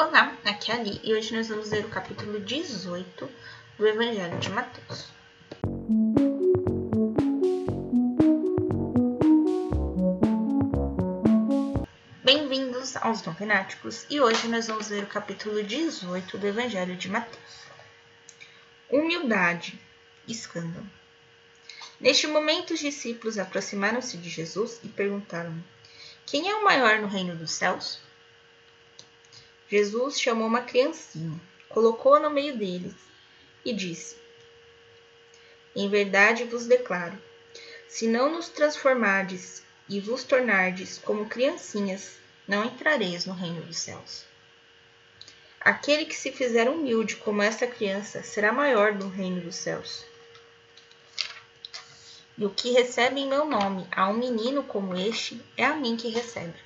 Olá, aqui é a Ali e hoje nós vamos ler o capítulo 18 do Evangelho de Mateus. Bem-vindos aos Novenáticos e hoje nós vamos ler o capítulo 18 do Evangelho de Mateus. Humildade, escândalo. Neste momento, os discípulos aproximaram-se de Jesus e perguntaram: Quem é o maior no reino dos céus? Jesus chamou uma criancinha, colocou-a no meio deles e disse: Em verdade vos declaro, se não nos transformardes e vos tornardes como criancinhas, não entrareis no reino dos céus. Aquele que se fizer humilde como esta criança será maior no reino dos céus. E o que recebe em meu nome a um menino como este, é a mim que recebe.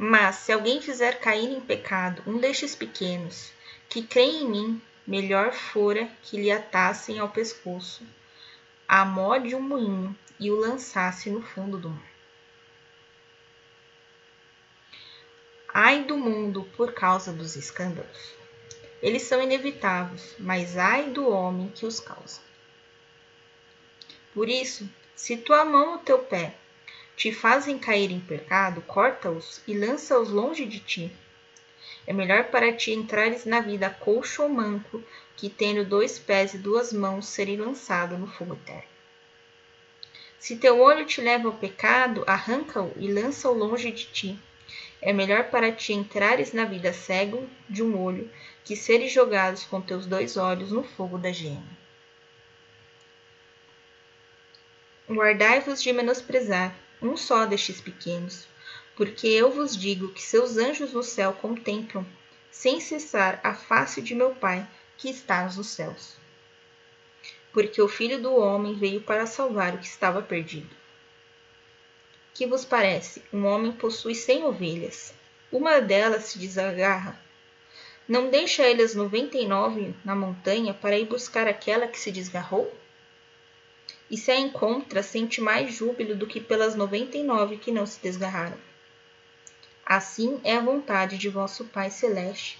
Mas se alguém fizer cair em pecado um destes pequenos, que creem em mim, melhor fora que lhe atassem ao pescoço a mó de um moinho e o lançasse no fundo do mar. Ai do mundo por causa dos escândalos. Eles são inevitáveis, mas ai do homem que os causa. Por isso, se tua mão ou teu pé te fazem cair em pecado, corta-os e lança-os longe de ti. É melhor para ti entrares na vida coxo ou manco, que tendo dois pés e duas mãos serem lançado no fogo eterno. Se teu olho te leva ao pecado, arranca-o e lança-o longe de ti. É melhor para ti entrares na vida cego de um olho, que seres jogados com teus dois olhos no fogo da gema. Guardai-vos de menosprezar um só destes pequenos, porque eu vos digo que seus anjos no céu contemplam, sem cessar, a face de meu Pai que está nos céus. Porque o Filho do Homem veio para salvar o que estava perdido. Que vos parece? Um homem possui cem ovelhas. Uma delas se desagarra. Não deixa ele as noventa e nove na montanha para ir buscar aquela que se desgarrou? E se a encontra, sente mais júbilo do que pelas noventa e nove que não se desgarraram. Assim é a vontade de vosso Pai Celeste,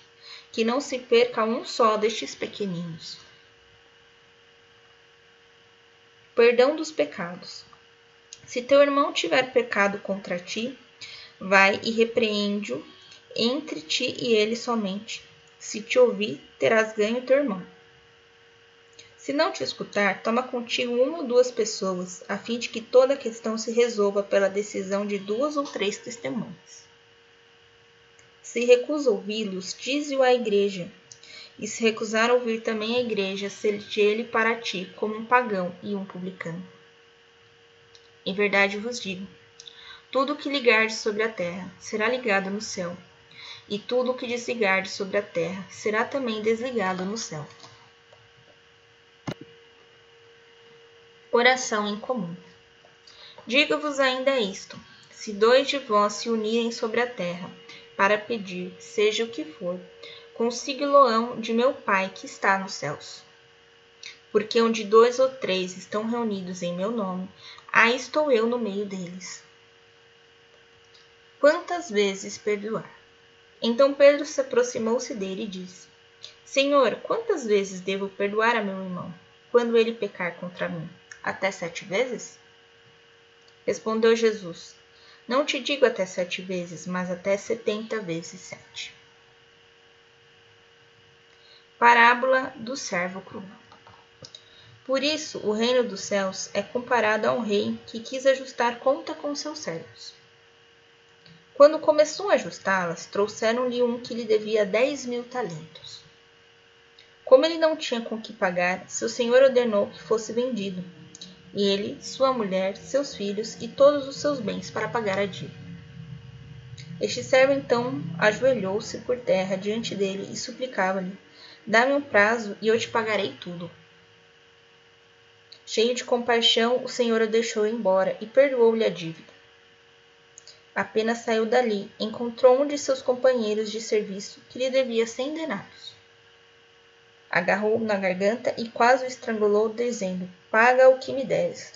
que não se perca um só destes pequeninos. Perdão dos pecados. Se teu irmão tiver pecado contra ti, vai e repreende-o entre ti e ele somente. Se te ouvir, terás ganho teu irmão. Se não te escutar, toma contigo uma ou duas pessoas, a fim de que toda a questão se resolva pela decisão de duas ou três testemunhas. Se recusa ouvi-los, dize-o à igreja. E se recusar ouvir também a igreja, seja ele para ti como um pagão e um publicano. Em verdade vos digo: tudo o que ligardes sobre a terra será ligado no céu, e tudo o que desligardes sobre a terra será também desligado no céu. Oração em comum. Digo-vos ainda isto: se dois de vós se unirem sobre a terra para pedir, seja o que for, consigo-lo-ão de meu Pai que está nos céus. Porque onde dois ou três estão reunidos em meu nome, aí estou eu no meio deles. Quantas vezes perdoar? Então Pedro se aproximou-se dele e disse: Senhor, quantas vezes devo perdoar a meu irmão, quando ele pecar contra mim? até sete vezes? Respondeu Jesus: Não te digo até sete vezes, mas até setenta vezes sete. Parábola do servo cruel. Por isso, o reino dos céus é comparado a um rei que quis ajustar conta com seus servos. Quando começou a ajustá-las, trouxeram-lhe um que lhe devia dez mil talentos. Como ele não tinha com que pagar, seu senhor ordenou que fosse vendido ele, sua mulher, seus filhos e todos os seus bens para pagar a dívida. Este servo então ajoelhou-se por terra diante dele e suplicava-lhe: Dá-me um prazo e eu te pagarei tudo. Cheio de compaixão, o Senhor o deixou embora e perdoou-lhe a dívida. Apenas saiu dali, encontrou um de seus companheiros de serviço que lhe devia cem denários agarrou-o na garganta e quase o estrangulou, dizendo: Paga o que me deres.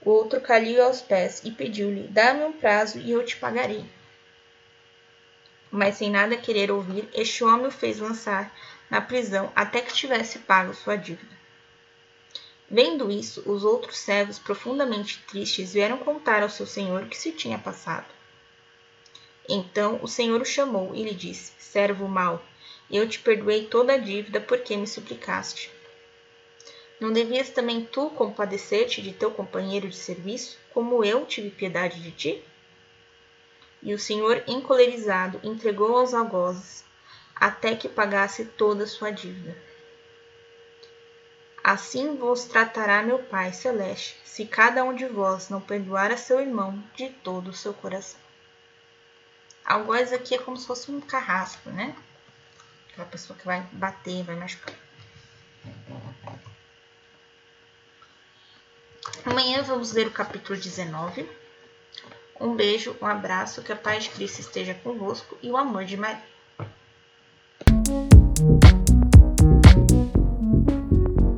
O outro caiu aos pés e pediu-lhe: Dá-me um prazo e eu te pagarei. Mas sem nada querer ouvir, este homem o fez lançar na prisão até que tivesse pago sua dívida. Vendo isso, os outros servos, profundamente tristes, vieram contar ao seu senhor o que se tinha passado. Então o senhor o chamou e lhe disse: Servo mau, eu te perdoei toda a dívida porque me suplicaste. Não devias também tu compadecer-te de teu companheiro de serviço, como eu tive piedade de ti? E o senhor, encolerizado, entregou aos algozes até que pagasse toda a sua dívida. Assim vos tratará meu Pai Celeste, se cada um de vós não perdoar a seu irmão de todo o seu coração. Algoz aqui é como se fosse um carrasco, né? Aquela pessoa que vai bater, vai machucar. Amanhã vamos ler o capítulo 19. Um beijo, um abraço, que a paz de Cristo esteja convosco e o amor de Maria.